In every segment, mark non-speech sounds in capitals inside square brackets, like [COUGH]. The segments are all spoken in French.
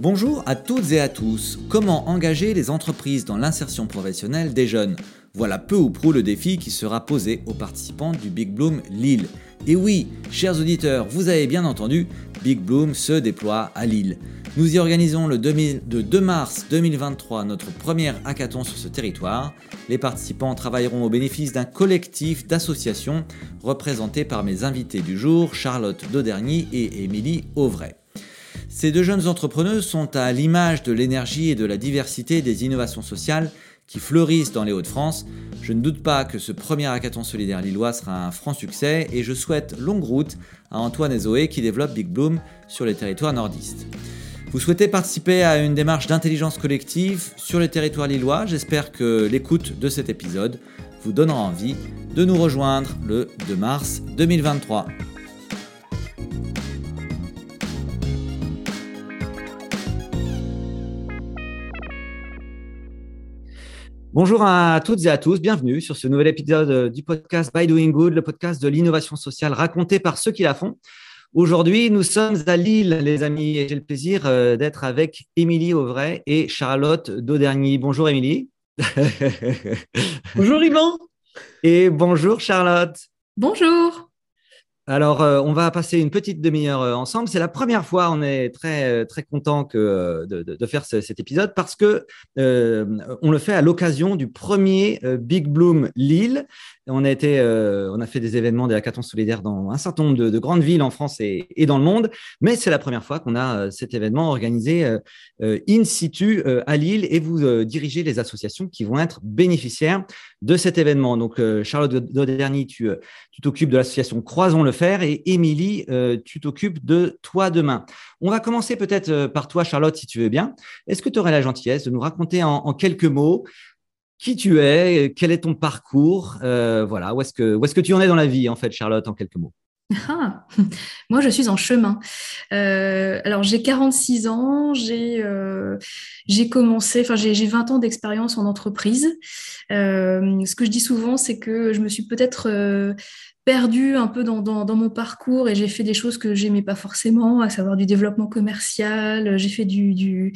Bonjour à toutes et à tous. Comment engager les entreprises dans l'insertion professionnelle des jeunes? Voilà peu ou prou le défi qui sera posé aux participants du Big Bloom Lille. Et oui, chers auditeurs, vous avez bien entendu, Big Bloom se déploie à Lille. Nous y organisons le 2 mars 2023 notre première hackathon sur ce territoire. Les participants travailleront au bénéfice d'un collectif d'associations représenté par mes invités du jour, Charlotte Dauderny et Émilie Auvray. Ces deux jeunes entrepreneuses sont à l'image de l'énergie et de la diversité des innovations sociales qui fleurissent dans les Hauts-de-France. Je ne doute pas que ce premier hackathon solidaire lillois sera un franc succès et je souhaite longue route à Antoine et Zoé qui développent Big Bloom sur les territoires nordistes. Vous souhaitez participer à une démarche d'intelligence collective sur les territoires lillois J'espère que l'écoute de cet épisode vous donnera envie de nous rejoindre le 2 mars 2023. Bonjour à toutes et à tous, bienvenue sur ce nouvel épisode du podcast By Doing Good, le podcast de l'innovation sociale raconté par ceux qui la font. Aujourd'hui, nous sommes à Lille, les amis, et j'ai le plaisir euh, d'être avec Émilie Auvray et Charlotte Dauderny. Bonjour Émilie. [LAUGHS] bonjour Yvan. Et bonjour Charlotte. Bonjour. Alors, euh, on va passer une petite demi-heure euh, ensemble. C'est la première fois, on est très euh, très content de, faire cet épisode parce que on le fait à l'occasion du premier Big Bloom Lille. On a, été, on a fait des événements des hackathons solidaires dans un certain nombre de, grandes villes en France et, dans le monde, mais c'est la première fois qu'on a cet événement organisé in situ à Lille. Et vous dirigez les associations qui vont être bénéficiaires de cet événement. Donc, Charlotte Doderny, tu t'occupes de l'association Croisons le Fer et Émilie, tu t'occupes de Toi Demain. On va commencer peut-être par toi, Charlotte, si tu veux bien. Est-ce que tu aurais la gentillesse de nous raconter en quelques mots qui tu es, quel est ton parcours, euh, voilà, où est-ce que est-ce que tu en es dans la vie en fait, Charlotte, en quelques mots? Ah, [LAUGHS] moi, je suis en chemin. Euh, alors, j'ai 46 ans, j'ai euh, j'ai commencé, enfin, j'ai 20 ans d'expérience en entreprise. ce que je dis souvent, c'est que je me suis peut-être perdu un peu dans, dans, mon parcours et j'ai fait des choses que j'aimais pas forcément, à savoir du développement commercial, j'ai fait du, du,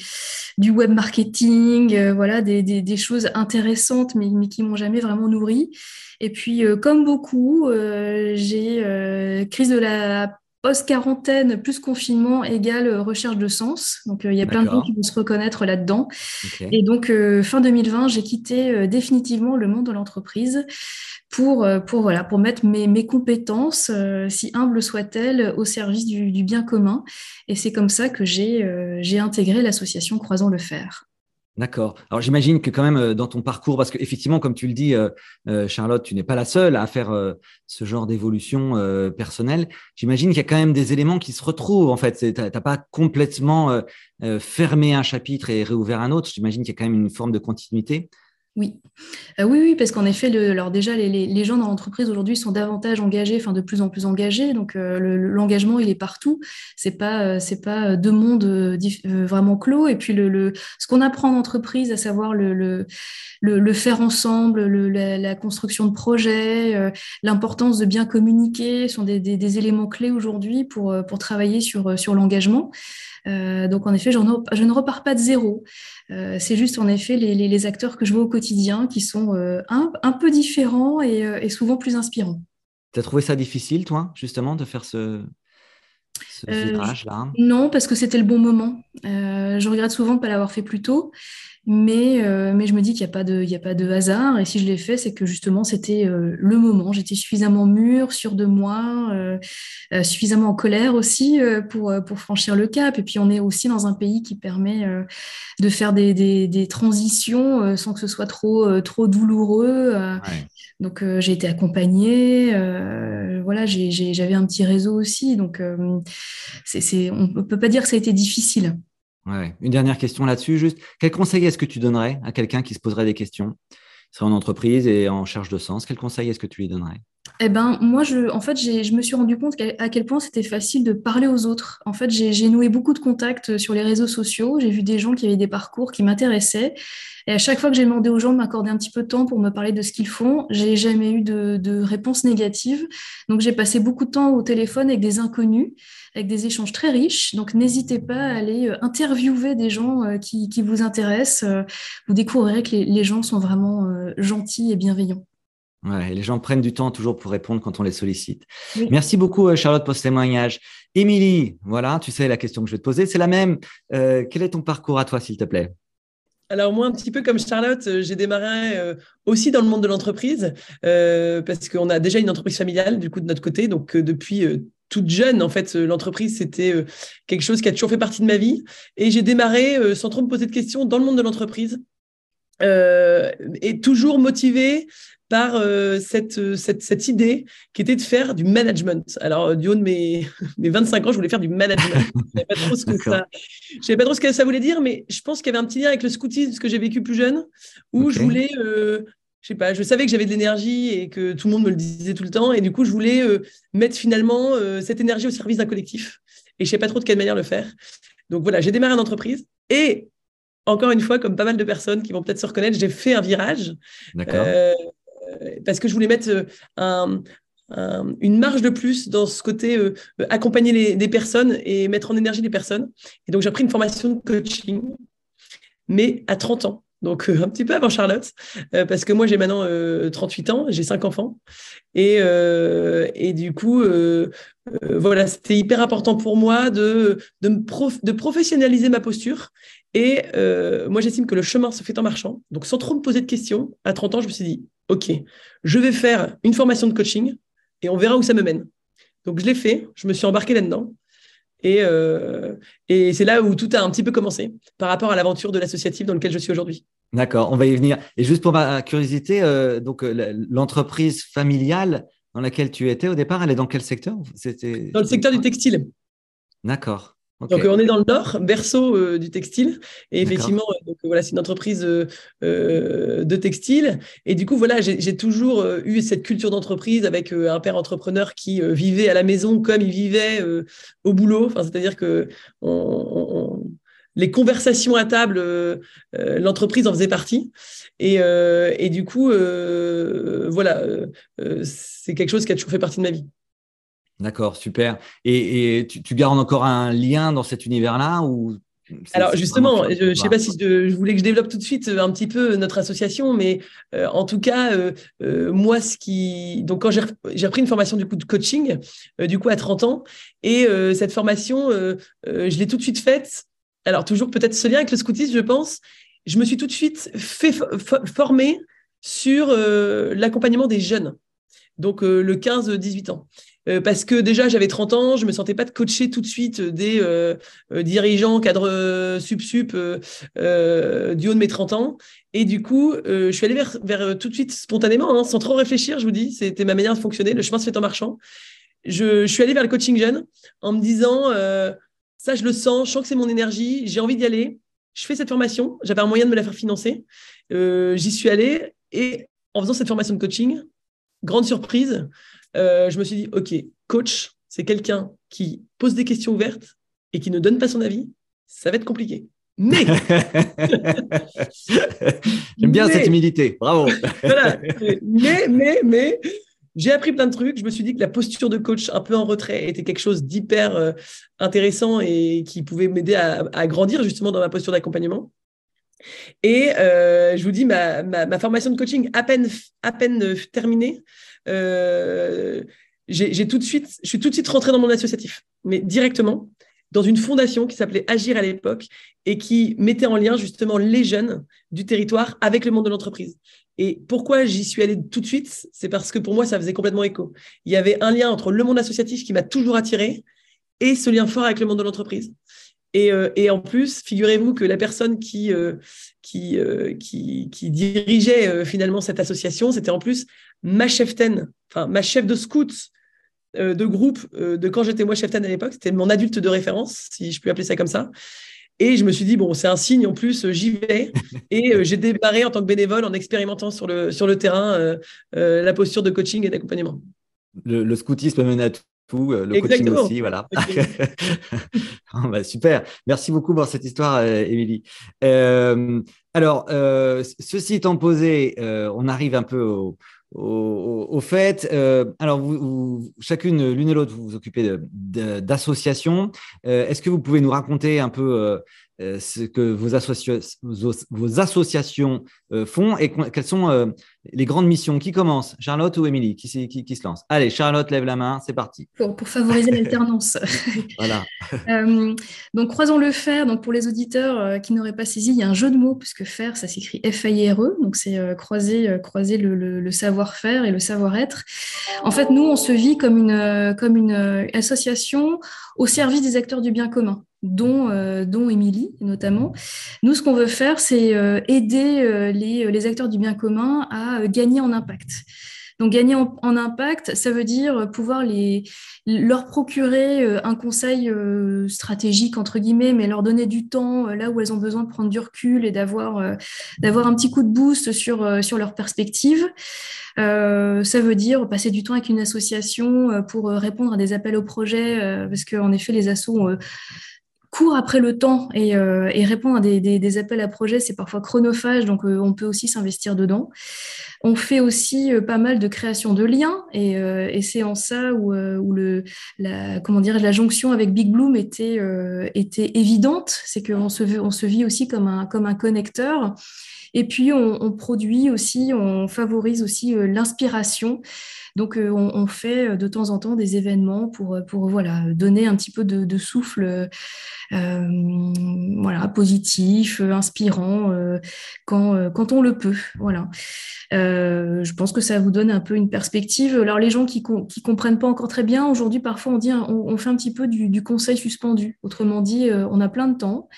du, web marketing, euh, voilà, des, des, des, choses intéressantes mais, mais qui m'ont jamais vraiment nourri. Et puis, euh, comme beaucoup, euh, j'ai crise de la post-quarantaine plus confinement égale recherche de sens. Donc, il y a plein de gens qui vont se reconnaître là-dedans. Et donc, fin 2020, j'ai quitté définitivement le monde de l'entreprise pour, euh, pour, voilà, pour mettre mes, mes compétences, euh, si humbles soient-elles, au service du, bien commun. Et c'est comme ça que j'ai euh, intégré l'association Croisons le Fer. D'accord. Alors j'imagine que quand même dans ton parcours, parce qu'effectivement, comme tu le dis, Charlotte, tu n'es pas la seule à faire ce genre d'évolution personnelle. J'imagine qu'il y a quand même des éléments qui se retrouvent. En fait, tu n'as pas complètement fermé un chapitre et réouvert un autre. J'imagine qu'il y a quand même une forme de continuité. Oui. Euh, oui, oui, parce qu'en effet, déjà, les, gens dans l'entreprise aujourd'hui sont davantage engagés, enfin de plus en plus engagés. Donc euh, l'engagement, il est partout. C'est pas, euh, pas deux mondes vraiment clos. Et puis ce qu'on apprend en entreprise, à savoir le, faire ensemble, la, construction de projets, l'importance de bien communiquer, sont des, éléments clés aujourd'hui pour, travailler sur l'engagement. Euh, donc en effet, je ne repars pas de zéro. Euh, c'est juste en effet les, acteurs que je vois au quotidien qui sont euh, un, peu différents et, souvent plus inspirants. Tu as trouvé ça difficile, toi, justement, de faire ce, virage-là Non, parce que c'était le bon moment. je regrette souvent de ne pas l'avoir fait plus tôt. Mais, euh, mais je me dis qu'il n'y a, pas de, a pas de hasard. Et si je l'ai fait, c'est que justement, c'était euh, le moment. J'étais suffisamment mûre, sûre de moi, euh, suffisamment en colère aussi pour, pour franchir le cap. Et puis, on est aussi dans un pays qui permet de faire des, des, des transitions sans que ce soit trop, trop douloureux. Donc, j'ai été accompagnée. voilà, j'avais un petit réseau aussi. Donc, c'est on ne peut pas dire que ça a été difficile. Une dernière question là-dessus, juste. Quel conseil est-ce que tu donnerais à quelqu'un qui se poserait des questions, serait en entreprise et en charge de sens Quel conseil est-ce que tu lui donnerais? Eh ben, moi, je, en fait, je me suis rendu compte à quel point c'était facile de parler aux autres. En fait, j'ai noué beaucoup de contacts sur les réseaux sociaux. J'ai vu des gens qui avaient des parcours qui m'intéressaient. Et à chaque fois que j'ai demandé aux gens de m'accorder un petit peu de temps pour me parler de ce qu'ils font, j'ai jamais eu de, de réponse négative. Donc, j'ai passé beaucoup de temps au téléphone avec des inconnus, avec des échanges très riches. Donc, n'hésitez pas à aller euh, interviewer des gens euh, qui, vous intéressent. Euh, vous découvrirez que les gens sont vraiment gentils et bienveillants. Ouais, les gens prennent du temps toujours pour répondre quand on les sollicite. Merci beaucoup, euh, Charlotte, pour ce témoignage. Émilie, voilà, tu sais la question que je vais te poser, c'est la même. Euh, quel est ton parcours à toi, s'il te plaît? Alors moi, un petit peu comme Charlotte, euh, j'ai démarré aussi dans le monde de l'entreprise parce qu'on a déjà une entreprise familiale du coup de notre côté. Donc depuis toute jeune, en fait, l'entreprise c'était quelque chose qui a toujours fait partie de ma vie. Et j'ai démarré sans trop me poser de questions dans le monde de l'entreprise. et toujours motivé par euh, cette, cette, cette, idée qui était de faire du management. Alors, euh, du haut de mes, [LAUGHS] mes 25 ans, je voulais faire du management. je ne savais pas trop ce que ça, savais pas trop ce que ça voulait dire, mais je pense qu'il y avait un petit lien avec le scoutisme, ce que j'ai vécu plus jeune, où je voulais, euh, je sais pas, je savais que j'avais de l'énergie et que tout le monde me le disait tout le temps, et du coup, je voulais mettre finalement cette énergie au service d'un collectif. Et je ne sais pas trop de quelle manière le faire. Donc voilà, j'ai démarré une entreprise et encore une fois, comme pas mal de personnes qui vont peut-être se reconnaître, j'ai fait un virage. D'accord. Euh, parce que je voulais mettre euh, une marge de plus dans ce côté euh, accompagner les, des personnes et mettre en énergie les personnes. Et donc, j'ai pris une formation de coaching, mais à 30 ans. Donc, un petit peu avant Charlotte, parce que moi, j'ai maintenant 38 ans, j'ai cinq enfants. Et, du coup, voilà, c'était hyper important pour moi de professionnaliser ma posture. Et moi, j'estime que le chemin se fait en marchant. Donc, sans trop me poser de questions, à 30 ans, je me suis dit, OK, je vais faire une formation de coaching et on verra où ça me mène. Donc, je l'ai fait, je me suis embarqué là-dedans. Et, euh, et c'est là où tout a un petit peu commencé par rapport à l'aventure de l'associatif dans lequel je suis aujourd'hui. D'accord, on va y venir. Et juste pour ma curiosité, euh, donc euh, l'entreprise familiale dans laquelle tu étais au départ, elle est dans quel secteur? Dans le secteur du textile. D'accord. Donc, on est dans le nord, berceau euh, du textile. Et effectivement, euh, donc, voilà, c'est une entreprise euh, de textile. Et du coup, voilà, j'ai toujours eu cette culture d'entreprise avec un père entrepreneur qui vivait à la maison comme il vivait au boulot. Enfin, C'est-à-dire que les conversations à table, l'entreprise en faisait partie. Et, et du coup, voilà, c'est quelque chose qui a toujours fait partie de ma vie. D'accord, super. Et, tu, gardes encore un lien dans cet univers-là ou alors justement, je ne sais pas si je, voulais que je développe tout de suite euh, un petit peu notre association, mais euh, en tout cas, euh, moi, ce qui donc quand j'ai repris une formation du coup de coaching, du coup à 30 ans, et cette formation, je l'ai tout de suite faite. Alors toujours peut-être ce lien avec le scoutisme, je pense. Je me suis tout de suite fait former sur l'accompagnement des jeunes, donc le 15-18 ans. Euh, parce que déjà j'avais 30 ans, je me sentais pas de coacher tout de suite des euh, euh, dirigeants, cadres sub-sup du haut de mes 30 ans. Et du coup, je suis allée vers, tout de suite spontanément, hein, sans trop réfléchir, je vous dis, c'était ma manière de fonctionner, le chemin se fait en marchant. Je suis allée vers le coaching jeune en me disant, ça je le sens, je sens que c'est mon énergie, j'ai envie d'y aller. Je fais cette formation, j'avais un moyen de me la faire financer. J'y suis allée et en faisant cette formation de coaching, grande surprise, euh, je me suis dit, OK, coach, c'est quelqu'un qui pose des questions ouvertes et qui ne donne pas son avis. Ça va être compliqué. Mais [LAUGHS] j'aime bien cette humilité. Bravo. [LAUGHS] voilà. Mais, mais, mais, j'ai appris plein de trucs. Je me suis dit que la posture de coach un peu en retrait était quelque chose d'hyper euh, intéressant et qui pouvait m'aider à, grandir justement dans ma posture d'accompagnement. Et euh, je vous dis, ma, ma, formation de coaching à peine, peine terminée, euh, j'ai tout de suite, je suis tout de suite rentré dans mon associatif, mais directement dans une fondation qui s'appelait Agir à l'époque et qui mettait en lien justement les jeunes du territoire avec le monde de l'entreprise. Et pourquoi j'y suis allé tout de suite? C'est parce que pour moi, ça faisait complètement écho. Il y avait un lien entre le monde associatif qui m'a toujours attiré et ce lien fort avec le monde de l'entreprise. Et, euh, et, en plus, figurez-vous que la personne qui, euh, qui, qui, qui, dirigeait finalement cette association, c'était en plus ma cheftaine, enfin ma chef de scout euh, de groupe euh, de quand j'étais moi cheftaine à l'époque, c'était mon adulte de référence, si je puis appeler ça comme ça. Et je me suis dit, bon, c'est un signe, en plus, j'y vais. [LAUGHS] Et euh, j'ai démarré en tant que bénévole en expérimentant sur le, sur le terrain la posture de coaching et d'accompagnement. le, scoutisme mène à tout, le coaching aussi, voilà. [LAUGHS] Ah, bah, super. Merci beaucoup pour cette histoire, Émilie. alors, ceci étant posé, on arrive un peu au, au, fait, euh, alors vous, chacune, l'une et l'autre, vous vous occupez d'associations. Euh, est-ce que vous pouvez nous raconter un peu euh, euh, ce que vos, associations euh, font et quelles sont euh, les grandes missions. Qui commence Charlotte ou Émilie qui, se lance? Allez, Charlotte, lève la main, c'est parti. Pour, favoriser [LAUGHS] l'alternance. [LAUGHS] voilà. [LAUGHS] donc, croisons le faire. Donc, pour les auditeurs qui n'auraient pas saisi, il y a un jeu de mots, puisque faire, ça s'écrit F-A-I-R-E. Donc, c'est croiser, croiser le, savoir-faire et le savoir-être. En fait, nous, on se vit comme une, comme une association au service des acteurs du bien commun dont, euh, dont Émilie notamment. Nous, ce qu'on veut faire, c'est euh, aider euh, les, les, acteurs du bien commun à gagner en impact. Donc gagner en, impact, ça veut dire pouvoir les, leur procurer un conseil stratégique, entre guillemets, mais leur donner du temps là où elles ont besoin de prendre du recul et d'avoir d'avoir un petit coup de boost sur, sur leur perspective. ça veut dire passer du temps avec une association pour répondre à des appels au projet, parce qu'en effet, les assos court après le temps et, euh, répondre à des, appels à projets, c'est parfois chronophage, donc euh, on peut aussi s'investir dedans. On fait aussi euh, pas mal de création de liens et, c'est en ça où, le, la, comment dire, la jonction avec Big Bloom était, était évidente, c'est qu'on se, on se vit aussi comme un, comme un connecteur. Et puis, on, produit aussi, on favorise aussi l'inspiration. Donc, on, fait de temps en temps des événements pour, pour voilà, donner un petit peu de souffle euh, voilà, positif, euh, inspirant euh, quand, quand on le peut. Voilà. je pense que ça vous donne un peu une perspective. Alors les gens qui ne comprennent pas encore très bien, aujourd'hui parfois on dit on, fait un petit peu du, conseil suspendu. Autrement dit, on a plein de temps.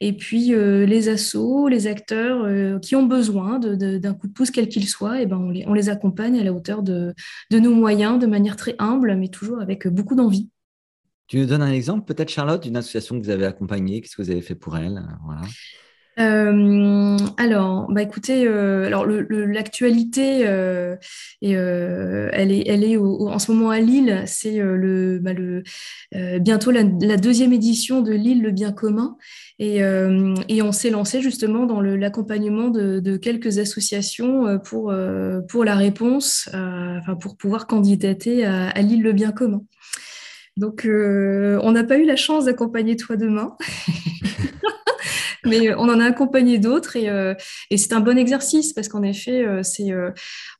Et puis les assos, les acteurs qui ont besoin d'un coup de pouce quel qu'il soit, et eh ben on les, accompagne à la hauteur de, nos moyens, de manière très humble, mais toujours avec beaucoup d'envie. Tu nous donnes un exemple, peut-être, Charlotte, d'une association que vous avez accompagnée Qu'est-ce que vous avez fait pour elle voilà. Euh, alors, bah écoutez, euh, alors l'actualité, euh, elle est, elle est en ce moment à Lille. C'est le, bah, le bientôt la, deuxième édition de Lille, le bien commun, et, et on s'est lancé justement dans l'accompagnement de, de, quelques associations pour pour la réponse, enfin pour pouvoir candidater à, à Lille, le bien commun. Donc, euh, on n'a pas eu la chance d'accompagner Toi Demain, [LAUGHS] mais on en a accompagné d'autres euh, et, c'est un bon exercice parce qu'en effet, euh, c'est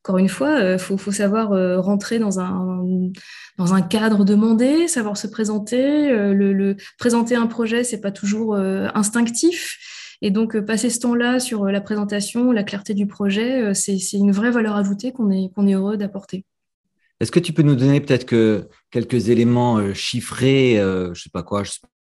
encore une fois, il faut, savoir rentrer dans un, cadre demandé, savoir se présenter. Présenter un projet, c'est pas toujours instinctif. Et donc, passer ce temps-là sur la présentation, la clarté du projet, c'est une vraie valeur ajoutée qu'on est, est heureux d'apporter. Est-ce que tu peux nous donner peut-être que quelques éléments euh, chiffrés, euh, je sais pas quoi,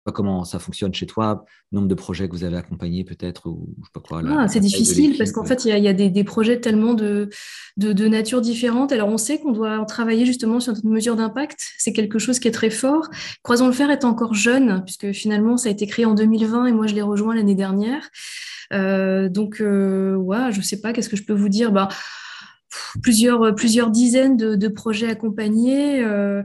pas comment ça fonctionne chez toi, nombre de projets que vous avez accompagnés peut-être ou je sais pas quoi. Ah, c'est difficile parce qu'en fait il y a, des, projets tellement de, de, nature différente. Alors on sait qu'on doit travailler justement sur notre mesure d'impact. C'est quelque chose qui est très fort. Croisons le fer est encore jeune puisque finalement ça a été créé en 2020 et moi je l'ai rejoint l'année dernière. Euh, donc ouais, je sais pas, qu'est-ce que je peux vous dire? Bah, plusieurs, plusieurs dizaines de, projets accompagnés. Euh,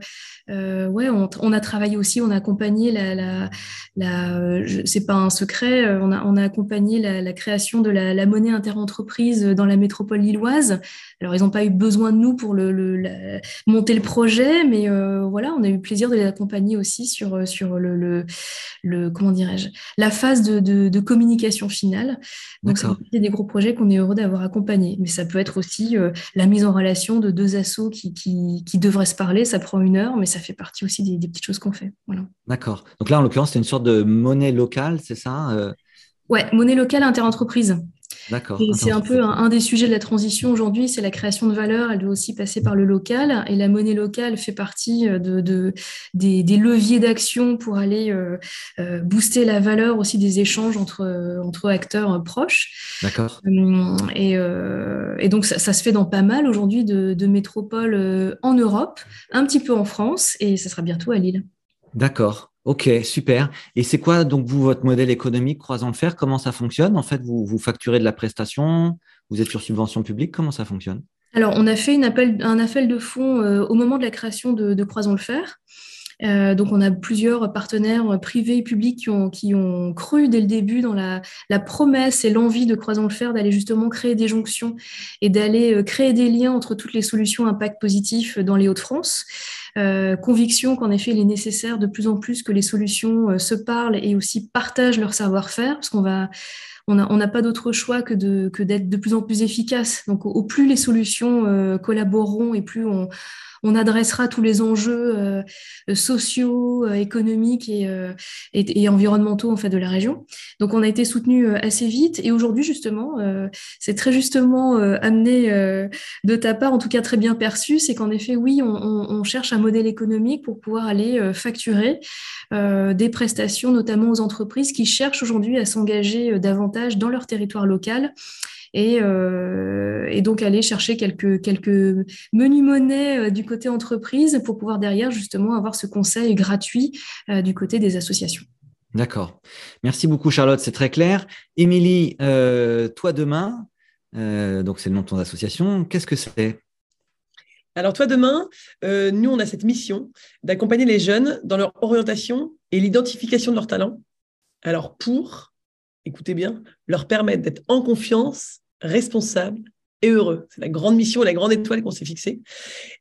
euh, ouais, on, a travaillé aussi, on a accompagné la, la, la c'est pas un secret, euh, on a, on a accompagné la, création de la, monnaie interentreprise dans la métropole lilloise. Alors, ils n'ont pas eu besoin de nous pour le, monter le projet, mais voilà, on a eu plaisir de les accompagner aussi sur, sur le, le, comment dirais-je, la phase de, de, communication finale. Donc, c'est des gros projets qu'on est heureux d'avoir accompagnés. Mais ça peut être aussi la mise en relation de deux assos qui, qui, devraient se parler, ça prend une heure, mais ça fait partie aussi des, petites choses qu'on fait. Voilà. D'accord. Donc là, en l'occurrence, c'est une sorte de monnaie locale, c'est ça euh? Ouais, monnaie locale interentreprise. D'accord. c'est un peu un, des sujets de la transition aujourd'hui, c'est la création de valeur. Elle doit aussi passer par le local. Et la monnaie locale fait partie euh, de, des, leviers d'action pour aller euh, euh, booster la valeur aussi des échanges entre, entre acteurs proches. D'accord. Et, et, donc, ça, se fait dans pas mal aujourd'hui de, de métropoles en Europe, un petit peu en France, et ça sera bientôt à Lille. D'accord. Ok, super. Et c'est quoi donc vous votre modèle économique croisant le fer? Comment ça fonctionne? En fait, vous, facturez de la prestation Vous êtes sur subvention publique Comment ça fonctionne? Alors, on a fait un appel de fonds au moment de la création de, Croisons le Fer. Euh, donc, on a plusieurs partenaires privés et publics qui ont, cru dès le début dans la, promesse et l'envie de Croisons le Fer d'aller justement créer des jonctions et d'aller euh, créer des liens entre toutes les solutions impact positif dans les Hauts-de-France. Euh, conviction qu'en effet, il est nécessaire de plus en plus que les solutions euh, se parlent et aussi partagent leur savoir-faire, parce qu'on va on n'a on pas d'autre choix que d'être que de plus en plus efficace. Donc, au, plus les solutions euh, collaboreront et plus on, on adressera tous les enjeux euh, sociaux, euh, économiques euh, et, et, environnementaux en fait de la région. Donc on a été soutenu assez vite et aujourd'hui justement, c'est très justement amené de ta part, en tout cas très bien perçu, c'est qu'en effet oui, on, on, cherche un modèle économique pour pouvoir aller facturer des prestations, notamment aux entreprises qui cherchent aujourd'hui à s'engager davantage dans leur territoire local euh, et, donc aller chercher quelques, quelques menus monnaies euh, du côté entreprise pour pouvoir derrière justement avoir ce conseil gratuit euh, du côté des associations. D'accord. Merci beaucoup Charlotte, c'est très clair. Émilie, toi demain, donc c'est le nom de ton association, qu'est-ce que c'est? Alors toi demain, nous on a cette mission d'accompagner les jeunes dans leur orientation et l'identification de leurs talents. Alors pour écoutez bien, leur permettre d'être en confiance, responsable et heureux. C'est la grande mission la grande étoile qu'on s'est fixée.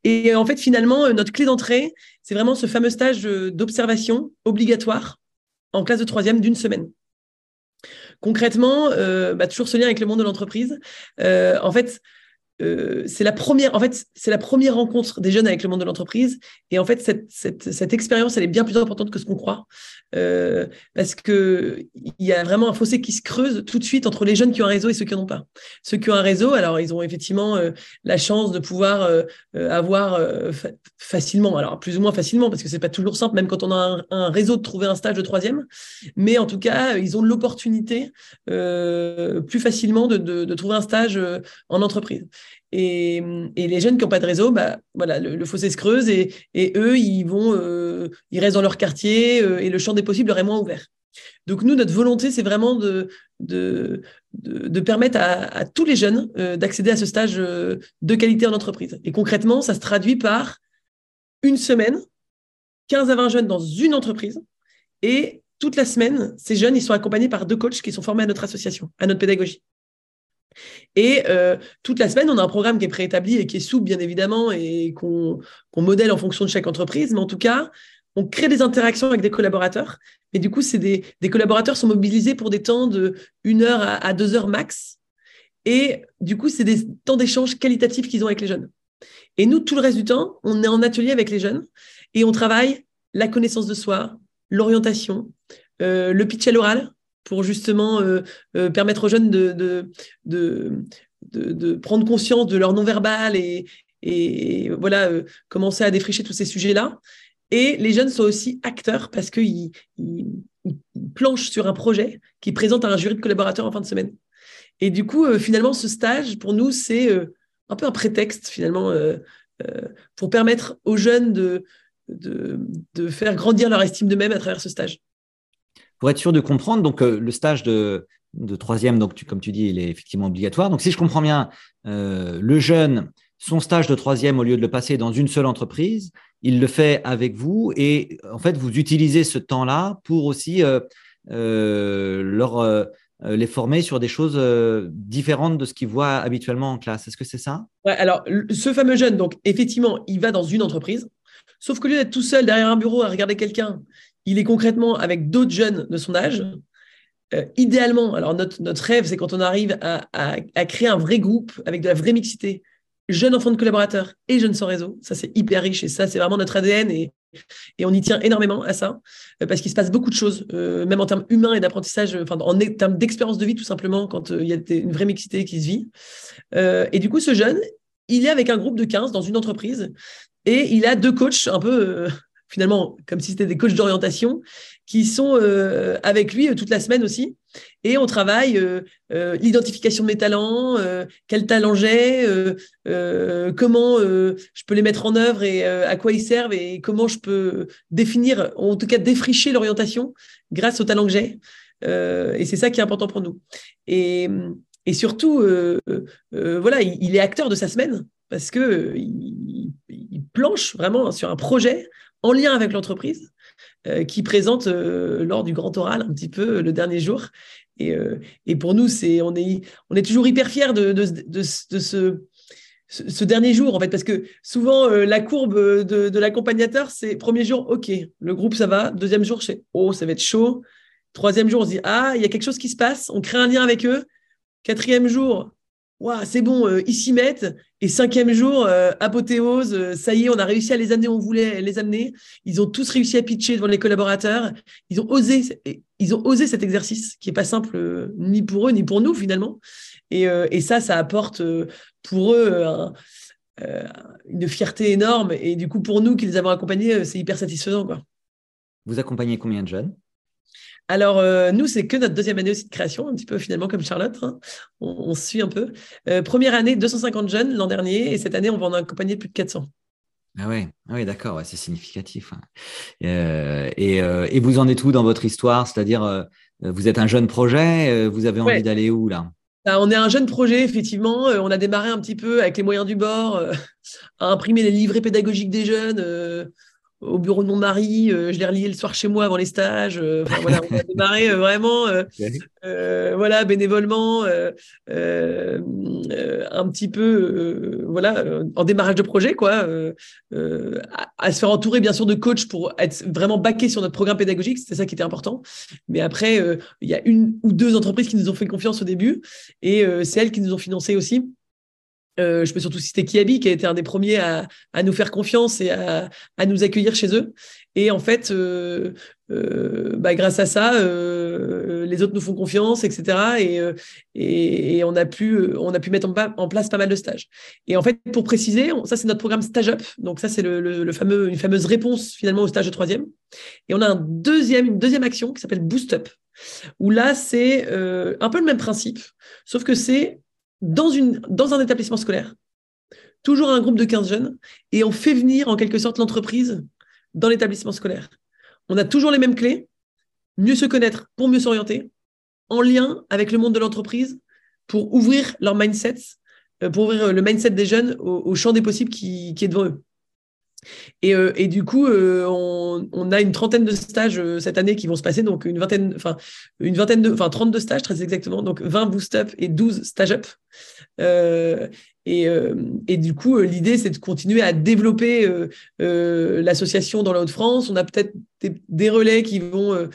Et en fait, finalement, euh, notre clé d'entrée, c'est vraiment ce fameux stage d'observation obligatoire en classe de troisième d'une semaine. Concrètement, euh, bah, toujours ce lien avec le monde de l'entreprise. Euh, en fait, euh, c'est la première, en fait, c'est la première rencontre des jeunes avec le monde de l'entreprise. Et en fait, cette, expérience, elle est bien plus importante que ce qu'on croit, euh, parce que il y a vraiment un fossé qui se creuse tout de suite entre les jeunes qui ont un réseau et ceux qui n'en ont pas. Ceux qui ont un réseau, alors ils ont effectivement euh, la chance de pouvoir avoir facilement, alors plus ou moins facilement, parce que c'est pas toujours simple, même quand on a un, réseau de trouver un stage de troisième. Mais en tout cas, ils ont l'opportunité plus facilement de, trouver un stage en entreprise. Et, les jeunes qui n'ont pas de réseau, bah, voilà, le, fossé se creuse et, eux, ils vont, euh, ils restent dans leur quartier euh, et le champ des possibles leur est moins ouvert. Donc nous, notre volonté, c'est vraiment de, de, permettre à, tous les jeunes euh, d'accéder à ce stage de qualité en entreprise. Et concrètement, ça se traduit par une semaine, 15 à 20 jeunes dans une entreprise. Et toute la semaine, ces jeunes, ils sont accompagnés par deux coachs qui sont formés à notre association, à notre pédagogie. Et euh, toute la semaine, on a un programme qui est préétabli et qui est souple, bien évidemment, et qu'on modèle en fonction de chaque entreprise. Mais en tout cas, on crée des interactions avec des collaborateurs. Et du coup, des, collaborateurs sont mobilisés pour des temps de 1 heure à, à 2 heures max. Et du coup, c'est des temps d'échange qualitatifs qu'ils ont avec les jeunes. Et nous, tout le reste du temps, on est en atelier avec les jeunes et on travaille la connaissance de soi, l'orientation, euh, le pitch à l'oral, pour justement euh, euh, permettre aux jeunes de, prendre conscience de leur non-verbal et, voilà, euh, commencer à défricher tous ces sujets-là. Et les jeunes sont aussi acteurs parce qu'ils ils, planchent sur un projet qui présente à un jury de collaborateurs en fin de semaine. Et du coup, finalement, ce stage, pour nous, c'est un peu un prétexte, finalement, pour permettre aux jeunes de, de, de faire grandir leur estime d'eux-mêmes à travers ce stage pour être sûr de comprendre, donc euh, le stage de, troisième, donc comme tu dis, il est effectivement obligatoire. Donc si je comprends bien, euh, le jeune, son stage de troisième, au lieu de le passer dans une seule entreprise, il le fait avec vous et en fait, vous utilisez ce temps-là pour aussi euh, leur, les former sur des choses différentes de ce qu'ils voient habituellement en classe. Est-ce que c'est ça? Alors, ce fameux jeune, donc effectivement, il va dans une entreprise, sauf que lieu d'être tout seul derrière un bureau à regarder quelqu'un il est concrètement avec d'autres jeunes de son âge. Euh, idéalement, alors notre, rêve, c'est quand on arrive à, créer un vrai groupe avec de la vraie mixité, jeunes enfants de collaborateurs et jeunes sans réseau. Ça, c'est hyper riche et ça, c'est vraiment notre ADN et, on y tient énormément à ça euh, parce qu'il se passe beaucoup de choses, euh, même en termes humains et d'apprentissage, en termes d'expérience de vie tout simplement, quand il y a une vraie mixité qui se vit. et du coup, ce jeune, il est avec un groupe de 15 dans une entreprise et il a deux coachs un peu finalement, comme si c'était des coachs d'orientation, qui sont euh, avec lui euh, toute la semaine aussi. Et on travaille euh, l'identification de mes talents, quel talent j'ai, comment je peux les mettre en œuvre et à quoi ils servent et comment je peux définir, en tout cas défricher l'orientation grâce aux talents que j'ai. et c'est ça qui est important pour nous. Et, surtout, voilà, il, est acteur de sa semaine. parce que il, planche vraiment sur un projet en lien avec l'entreprise qui présente lors du grand oral un petit peu le dernier jour. Et, et pour nous, c'est on est on est toujours hyper fiers de, de, de, de ce ce, dernier jour, en fait, parce que souvent, la courbe de, de l'accompagnateur, c'est premier jour, OK, le groupe, ça va. Deuxième jour, c'est oh, ça va être chaud. Troisième jour, on se dit, ah, il y a quelque chose qui se passe, on crée un lien avec eux. Quatrième jour, c'est bon, euh, ils s'y mettent. Et cinquième jour, euh, apothéose, euh, ça y est, on a réussi à les amener, on voulait les amener. Ils ont tous réussi à pitcher devant les collaborateurs. Ils ont osé, ils ont osé cet exercice qui est pas simple ni pour eux ni pour nous finalement. Et, ça, ça apporte pour eux une fierté énorme. Et du coup, pour nous qui les avons accompagnés, c'est hyper satisfaisant. Vous accompagnez combien de jeunes? Alors, euh, nous, c'est que notre deuxième année aussi de création, un petit peu finalement comme Charlotte. Hein. On, suit un peu. Euh, première année, 250 jeunes l'an dernier, et cette année, on va en accompagner plus de 400. Ah ouais, ah ouais d'accord, c'est significatif. Hein. Euh, et, vous en êtes où dans votre histoire? C'est-à-dire, vous êtes un jeune projet, vous avez envie d'aller où là? Bah, on est un jeune projet, effectivement. On a démarré un petit peu avec les moyens du bord, [LAUGHS] à imprimer les livrets pédagogiques des jeunes au bureau de mon mari, euh, je l'ai relié le soir chez moi avant les stages. Euh, voilà, on a démarré euh, vraiment, [LAUGHS] voilà, bénévolement, un petit peu, voilà, en démarrage de projet, quoi, à, se faire entourer bien sûr de coachs pour être vraiment baqué sur notre programme pédagogique. C'était ça qui était important. Mais après, il y a une ou deux entreprises qui nous ont fait confiance au début, et c'est elles qui nous ont financé aussi. Euh, je peux surtout citer Kiabi, qui a été un des premiers à, nous faire confiance et à, nous accueillir chez eux. Et en fait, euh, euh, bah, grâce à ça, les autres nous font confiance, etc. Et, on, a pu, on a pu mettre en, place pas mal de stages. Et en fait, pour préciser, ça, c'est notre programme Stage Up. Donc, ça, c'est le, fameux, une fameuse réponse finalement au stage de troisième. Et on a un deuxième, une deuxième action qui s'appelle Boost Up, où là, c'est un peu le même principe, sauf que c'est dans, un établissement scolaire, toujours un groupe de 15 jeunes, et on fait venir en quelque sorte l'entreprise dans l'établissement scolaire. On a toujours les mêmes clés, mieux se connaître pour mieux s'orienter, en lien avec le monde de l'entreprise, pour ouvrir leur mindset, euh, pour ouvrir le mindset des jeunes au, champ des possibles qui est devant eux. Et, euh, et, du coup, euh, on, a une trentaine de stages euh, cette année qui vont se passer, donc une vingtaine, enfin une vingtaine de, enfin 32 stages très exactement, donc 20 boost up et 12 stage up. Et, euh, et, du coup, euh, l'idée, c'est de continuer à développer euh, l'association dans la Haute-France. On a peut-être des, relais qui vont,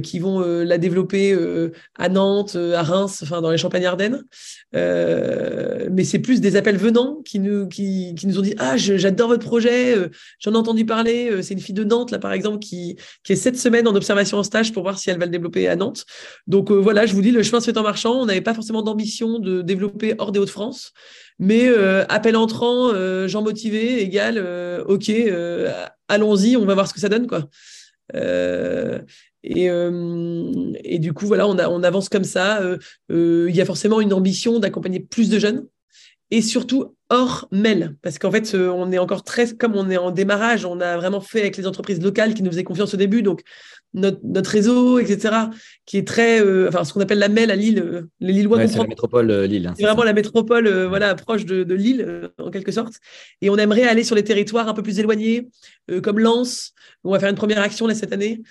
qui vont la développer à Nantes, à Reims, enfin dans les Champagnes-Ardennes. mais c'est plus des appels venants qui nous, qui, qui nous ont dit Ah, j'adore votre projet, j'en ai entendu parler. C'est une fille de Nantes, là, par exemple, qui, qui est cette semaine en observation en stage pour voir si elle va le développer à Nantes. Donc voilà, je vous dis, le chemin se fait en marchant. On n'avait pas forcément d'ambition de développer hors des Hauts-de-France. Mais euh, appel entrant, euh, gens motivés égale euh, OK, allons-y, on va voir ce que ça donne. Et, du coup, voilà, on avance comme ça. Il y a forcément une ambition d'accompagner plus de jeunes et surtout hors mail. Parce qu'en fait, on est encore très, comme on est en démarrage, on a vraiment fait avec les entreprises locales qui nous faisaient confiance au début. Donc, notre, réseau, etc., qui est très, euh, enfin, ce qu'on appelle la MEL à Lille, euh, les Lillois C'est la métropole euh, Lille. Hein, c'est vraiment la métropole, voilà, proche de, Lille, en quelque sorte. Et on aimerait aller sur les territoires un peu plus éloignés, comme Lens, on va faire une première action là cette année.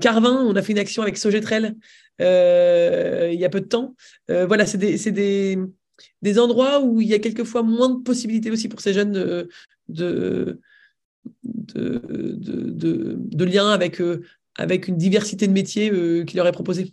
Carvin, on a fait une action avec Sogetrel il y a peu de temps. voilà, c'est des, des, des, endroits où il y a quelquefois moins de possibilités aussi pour ces jeunes de, de de, de, de, liens avec, avec une diversité de métiers euh, qui leur est proposée.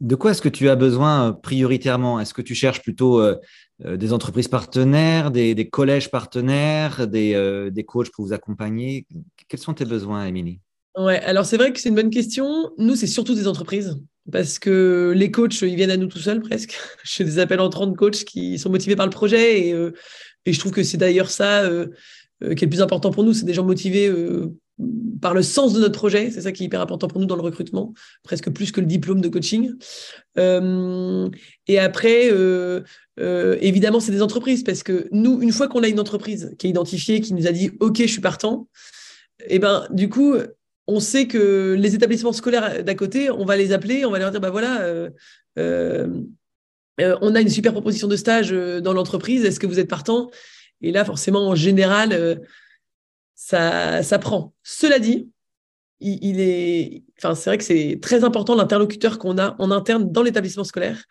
De quoi est-ce que tu as besoin euh, prioritairement? Est-ce que tu cherches plutôt euh, des entreprises partenaires, des, collèges partenaires, des, des, coachs pour vous accompagner? Quels sont tes besoins, Émilie? Ouais, alors c'est vrai que c'est une bonne question. Nous, c'est surtout des entreprises parce que les coachs, ils viennent à nous tout seuls presque. [LAUGHS] Je fais des appels entrants de coachs qui sont motivés par le projet et, et je trouve que c'est d'ailleurs ça qui est le plus important pour nous. C'est des gens motivés par le sens de notre projet. C'est ça qui est hyper important pour nous dans le recrutement, presque plus que le diplôme de coaching. Euh, et après, euh, euh, évidemment, c'est des entreprises parce que nous, une fois qu'on a une entreprise qui est identifiée, qui nous a dit OK, je suis partant, eh ben du coup, on sait que les établissements scolaires d'à côté, on va les appeler, on va leur dire bah voilà on a une super proposition de stage dans l'entreprise, est-ce que vous êtes partant? Et là, forcément, en général, ça, prend. Cela dit, il, est, enfin, c'est vrai que c'est très important l'interlocuteur qu'on a en interne dans l'établissement scolaire.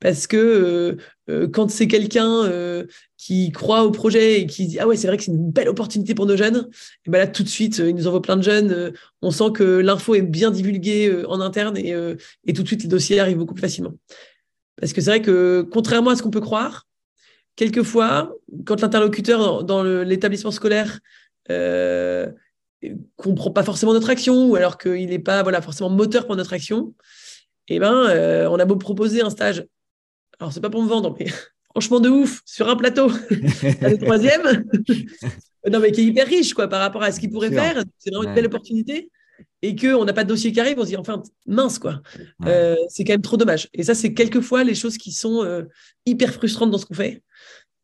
Parce que euh, euh, quand c'est quelqu'un euh, qui croit au projet et qui dit Ah ouais, c'est vrai que c'est une belle opportunité pour nos jeunes, ben là, tout de suite, il nous envoie plein de jeunes. on sent que l'info est bien divulguée en interne et, et tout de suite, les dossiers arrivent beaucoup plus facilement. Parce que c'est vrai que, contrairement à ce qu'on peut croire, quelquefois, quand l'interlocuteur dans l'établissement scolaire comprend pas forcément notre action ou alors qu'il n'est pas voilà, forcément moteur pour notre action, eh ben, euh, on a beau proposer un stage. Alors, c'est pas pour me vendre, mais [LAUGHS] franchement de ouf, sur un plateau, [LAUGHS] le troisième, [LAUGHS] non, mais qui est hyper riche quoi, par rapport à ce qu'il pourrait faire. C'est vraiment une belle opportunité. Et qu'on n'a pas de dossier qui arrive, on se dit enfin mince quoi. Euh, c'est quand même trop dommage. Et ça, c'est quelquefois les choses qui sont euh, hyper frustrantes dans ce qu'on fait.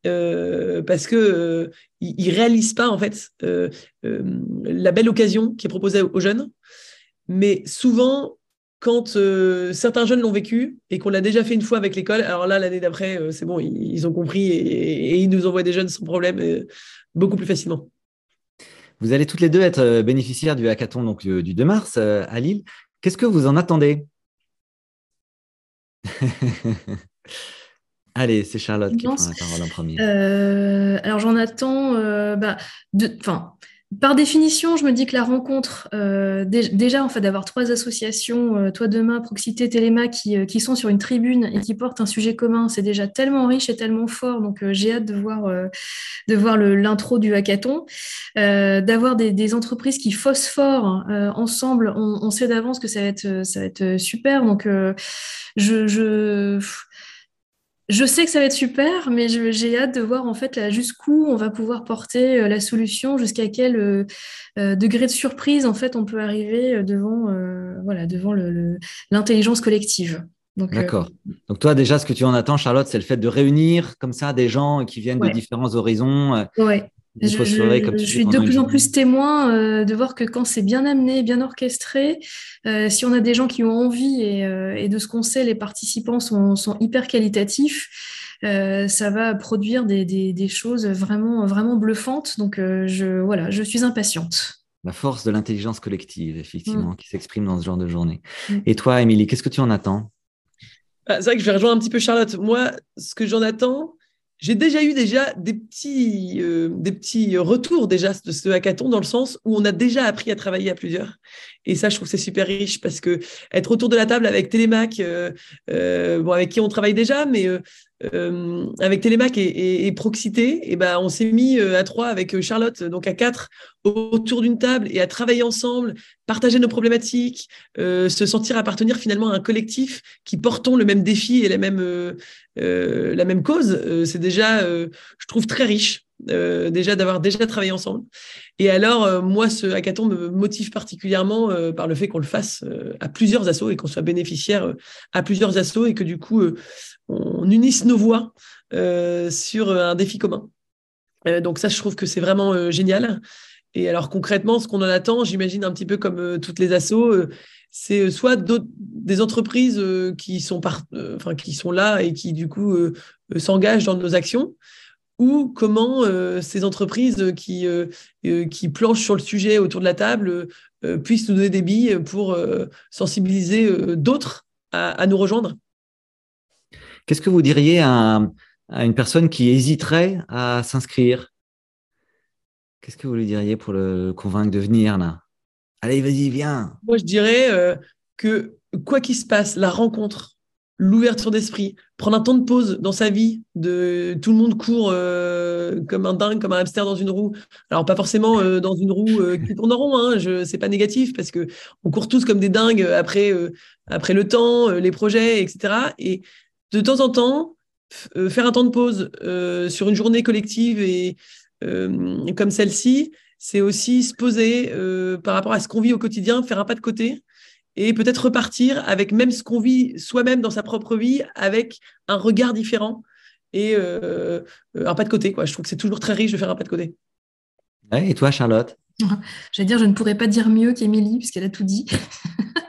Euh, parce que euh, ils, réalisent pas en fait euh, la belle occasion qui est proposée aux jeunes. Mais souvent, quand certains jeunes l'ont vécu et qu'on l'a déjà fait une fois avec l'école, alors là l'année d'après, c'est bon, ils, ont compris et, ils nous envoient des jeunes sans problème, beaucoup plus facilement. Vous allez toutes les deux être bénéficiaires du hackathon donc, du 2 mars à Lille. Qu'est-ce que vous en attendez? [LAUGHS] Allez, c'est Charlotte qui prend la parole en premier. Euh, alors j'en attends, euh, bah, par définition, je me dis que la rencontre, euh, déjà en fait d'avoir trois associations, Toi Demain, Proxité, Téléma, qui, qui, sont sur une tribune et qui portent un sujet commun, c'est déjà tellement riche et tellement fort. Donc j'ai hâte de voir, de voir l'intro du hackathon, d'avoir des, entreprises qui phosphorent ensemble. On, sait d'avance que ça va être, ça va être super. Donc je, je je sais que ça va être super, mais j'ai hâte de voir en fait jusqu'où on va pouvoir porter euh, la solution, jusqu'à quel euh, euh, degré de surprise en fait on peut arriver devant, voilà, devant l'intelligence collective. D'accord. Donc toi déjà, ce que tu en attends, Charlotte, c'est le fait de réunir comme ça des gens qui viennent de différents horizons. Ouais. Je, suis de plus en plus témoin euh, de voir que quand c'est bien amené, bien orchestré, euh, si on a des gens qui ont envie et, euh, de ce qu'on sait, les participants sont, hyper qualitatifs, ça va produire des, choses vraiment, vraiment bluffantes. Donc je, voilà, je suis impatiente. La force de l'intelligence collective, effectivement, mm. qui s'exprime dans ce genre de journée. Mm. Et toi, Émilie, qu'est-ce que tu en attends? Bah, C'est vrai que je vais rejoindre un petit peu Charlotte. Moi, ce que j'en attends, j'ai déjà eu déjà des petits, euh, des petits retours déjà de ce hackathon dans le sens où on a déjà appris à travailler à plusieurs. Et ça, je trouve c'est super riche parce que être autour de la table avec Télémac, euh, euh, bon, avec qui on travaille déjà, mais avec Télémac et, et, Proxité, et ben, on s'est mis à trois avec Charlotte, donc à quatre, autour d'une table et à travailler ensemble, partager nos problématiques, se sentir appartenir finalement à un collectif qui portons le même défi et la même, la même cause. c'est déjà, je trouve, très riche. Euh, déjà d'avoir déjà travaillé ensemble. Et alors, euh, moi, ce hackathon me motive particulièrement euh, par le fait qu'on le fasse à plusieurs assos et qu'on soit bénéficiaire à plusieurs assos et que du coup, on unisse nos voix sur un défi commun. donc ça, je trouve que c'est vraiment génial. Et alors concrètement, ce qu'on en attend, j'imagine un petit peu comme toutes les assos, c'est soit des entreprises qui sont là et qui du coup s'engagent dans nos actions, ou comment euh, ces entreprises euh, euh, qui planchent sur le sujet autour de la table puissent nous donner des billes pour sensibiliser d'autres à, nous rejoindre. Qu'est-ce que vous diriez à, une personne qui hésiterait à s'inscrire? Qu'est-ce que vous lui diriez pour le convaincre de venir là? Allez, vas-y, viens. Moi, je dirais que quoi qu'il se passe, la rencontre l'ouverture d'esprit, prendre un temps de pause dans sa vie, de tout le monde court euh, comme un dingue, comme un hamster dans une roue. Alors pas forcément euh, dans une roue euh, qui tourne en rond, hein, je c'est pas négatif parce que on court tous comme des dingues après après le temps, les projets, etc. Et de temps en temps, faire un temps de pause sur une journée collective et comme celle-ci, c'est aussi se poser par rapport à ce qu'on vit au quotidien, faire un pas de côté et peut-être repartir avec même ce qu'on vit soi-même dans sa propre vie, avec un regard différent et euh, un pas de côté. Quoi. Je trouve que c'est toujours très riche de faire un pas de côté. et toi, Charlotte? [LAUGHS] J'allais dire, je ne pourrais pas dire mieux qu'Émilie, puisqu'elle a tout dit. [LAUGHS]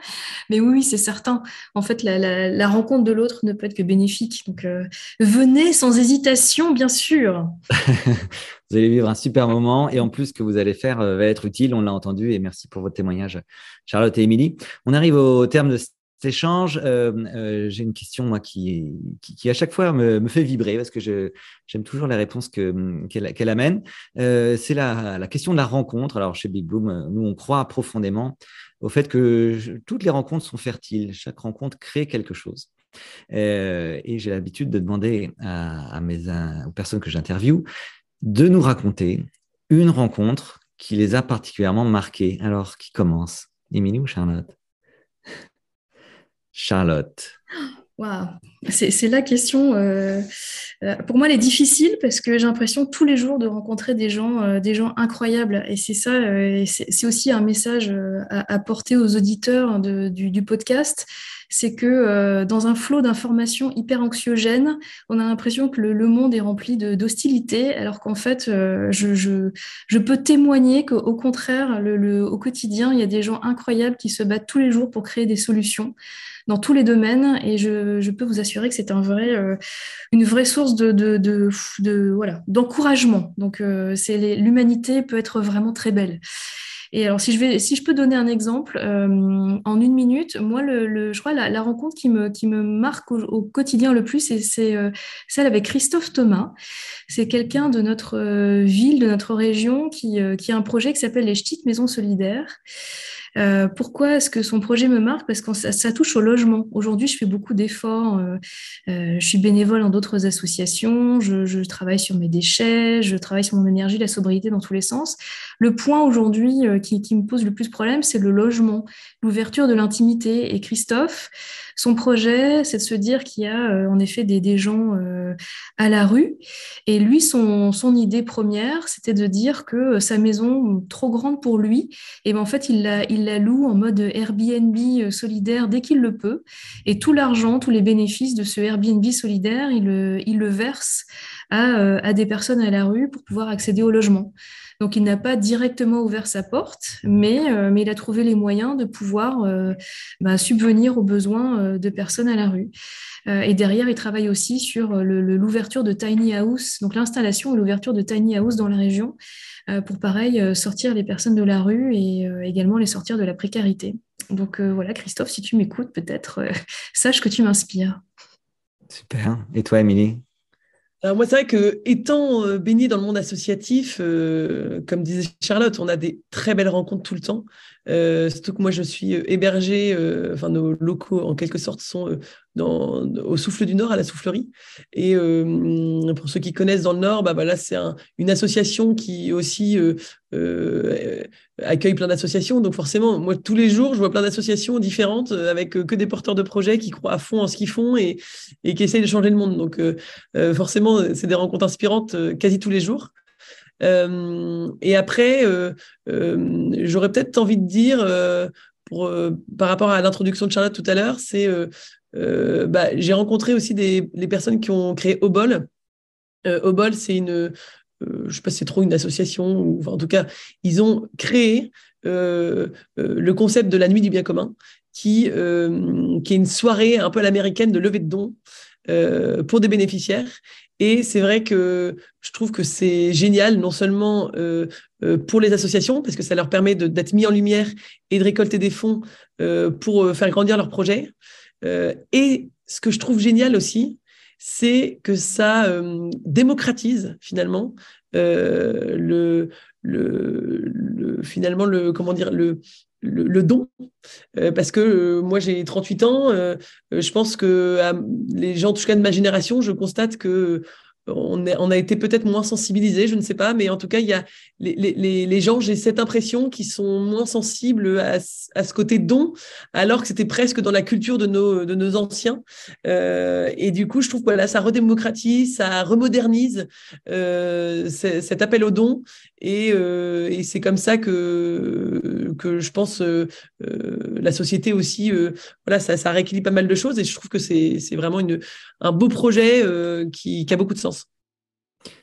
Mais oui, c'est certain. En fait, la, rencontre de l'autre ne peut être que bénéfique. Donc, euh, venez sans hésitation, bien sûr. [LAUGHS] vous allez vivre un super moment et en plus, ce que vous allez faire va être utile. On l'a entendu et merci pour votre témoignage, Charlotte et Émilie. On arrive au terme de échange, euh, euh, j'ai une question moi qui, qui, à chaque fois me, fait vibrer parce que j'aime toujours les réponses qu'elle amène. Euh, c'est la, la, question de la rencontre. Alors chez Big Bloom, nous on croit profondément au fait que toutes les rencontres sont fertiles. Chaque rencontre crée quelque chose. et j'ai l'habitude de demander à mes, aux personnes que j'interviewe de nous raconter une rencontre qui les a particulièrement marquées. Alors, qui commence? Émilie ou Charlotte? Charlotte Wow. C'est la question. Euh, euh, pour moi, elle est difficile parce que j'ai l'impression tous les jours de rencontrer des gens, euh, des gens incroyables. Et c'est ça, c'est aussi un message à, apporter aux auditeurs du, podcast. C'est que dans un flot d'informations hyper anxiogènes, on a l'impression que le, monde est rempli d'hostilité, alors qu'en fait, je, je, peux témoigner qu'au contraire, au quotidien, il y a des gens incroyables qui se battent tous les jours pour créer des solutions dans tous les domaines et je, peux vous assurer que c'est euh, une vraie source de, voilà, d'encouragement. Donc, euh, c'est l'humanité peut être vraiment très belle. Et alors, si je, vais, si je peux donner un exemple, euh, en une minute, moi, le, je crois la, la, rencontre qui me, qui me marque au, quotidien le plus, c'est celle avec Christophe Thomas. C'est quelqu'un de notre ville, de notre région, qui, qui a un projet qui s'appelle les Ch'tites Maisons Solidaires. Euh, pourquoi est-ce que son projet me marque? Parce que ça, touche au logement. Aujourd'hui, je fais beaucoup d'efforts. Euh, euh, je suis bénévole dans d'autres associations. Je, travaille sur mes déchets. Je travaille sur mon énergie, la sobriété dans tous les sens. Le point aujourd'hui qui, me pose le plus problème, c'est le logement, l'ouverture de l'intimité. Et Christophe, son projet, c'est de se dire qu'il y a en effet des, gens à la rue. Et lui, son, idée première, c'était de dire que sa maison, trop grande pour lui, et ben en fait, il la, il la loue en mode Airbnb solidaire dès qu'il le peut. Et tout l'argent, tous les bénéfices de ce Airbnb solidaire, il, il le verse à, à des personnes à la rue pour pouvoir accéder au logement. Donc, il n'a pas directement ouvert sa porte, mais, euh, il a trouvé les moyens de pouvoir euh, bah, subvenir aux besoins euh, de personnes à la rue. et derrière, il travaille aussi sur l'ouverture de tiny house, donc l'installation et l'ouverture de tiny house dans la région, pour pareil sortir les personnes de la rue et également les sortir de la précarité. Donc voilà, Christophe, si tu m'écoutes, peut-être [LAUGHS] sache que tu m'inspires. Super. Et toi, Émilie? Alors moi, c'est vrai que étant euh, baigné dans le monde associatif, euh, comme disait Charlotte, on a des très belles rencontres tout le temps. Euh, surtout que moi, je suis hébergé, enfin nos locaux en quelque sorte sont au Souffle du Nord, à la Soufflerie. Et pour ceux qui connaissent dans le Nord, bah, bah c'est une association qui aussi accueille plein d'associations. Donc forcément, moi, tous les jours, je vois plein d'associations différentes avec que des porteurs de projets qui croient à fond en ce qu'ils font et, et qui essayent de changer le monde. Donc forcément, c'est des rencontres inspirantes euh, quasi tous les jours. Euh, et après, euh, j'aurais peut-être envie de dire, par rapport à l'introduction de Charlotte tout à l'heure, c'est bah, j'ai rencontré aussi des personnes qui ont créé Obol. Obol, c'est une, je ne sais pas si c'est trop une association, ou en tout cas, ils ont créé le concept de la nuit du bien commun, qui, qui est une soirée un peu à l'américaine de levée de dons pour des bénéficiaires et c'est vrai que je trouve que c'est génial, non seulement euh, euh, pour les associations, parce que ça leur permet d'être mis en lumière et de récolter des fonds euh, pour faire grandir leurs projets. et ce que je trouve génial aussi, c'est que ça démocratise finalement le, le, finalement le comment dire le le, don, euh, parce que euh, moi j'ai 38 ans, euh, je pense que les gens, en tout cas de ma génération, je constate que on, a été peut-être moins sensibilisés, je ne sais pas, mais en tout cas, il y a les, les, les gens, j'ai cette impression qu'ils sont moins sensibles à, à, ce côté don, alors que c'était presque dans la culture de nos, de nos anciens. Et du coup, je trouve que voilà, ça redémocratise, ça remodernise cet appel au don. Et, euh, et c'est comme ça que, que je pense euh, euh, la société aussi, voilà, ça, rééquilibre pas mal de choses. Et je trouve que c'est vraiment une, un beau projet qui, a beaucoup de sens.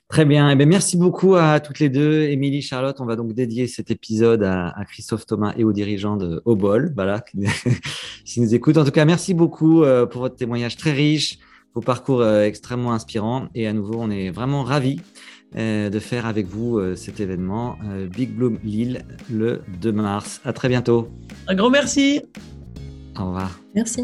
Très bien. Eh bien. Merci beaucoup à toutes les deux. Émilie, Charlotte, on va donc dédier cet épisode à, Christophe Thomas et aux dirigeants de Obol, voilà, [LAUGHS] qui nous écoutent. En tout cas, merci beaucoup euh, pour votre témoignage très riche, vos parcours euh, extrêmement inspirants. Et à nouveau, on est vraiment ravis euh, de faire avec vous cet événement Big Bloom Lille le 2 mars. À très bientôt. Un grand merci. Au revoir. Merci.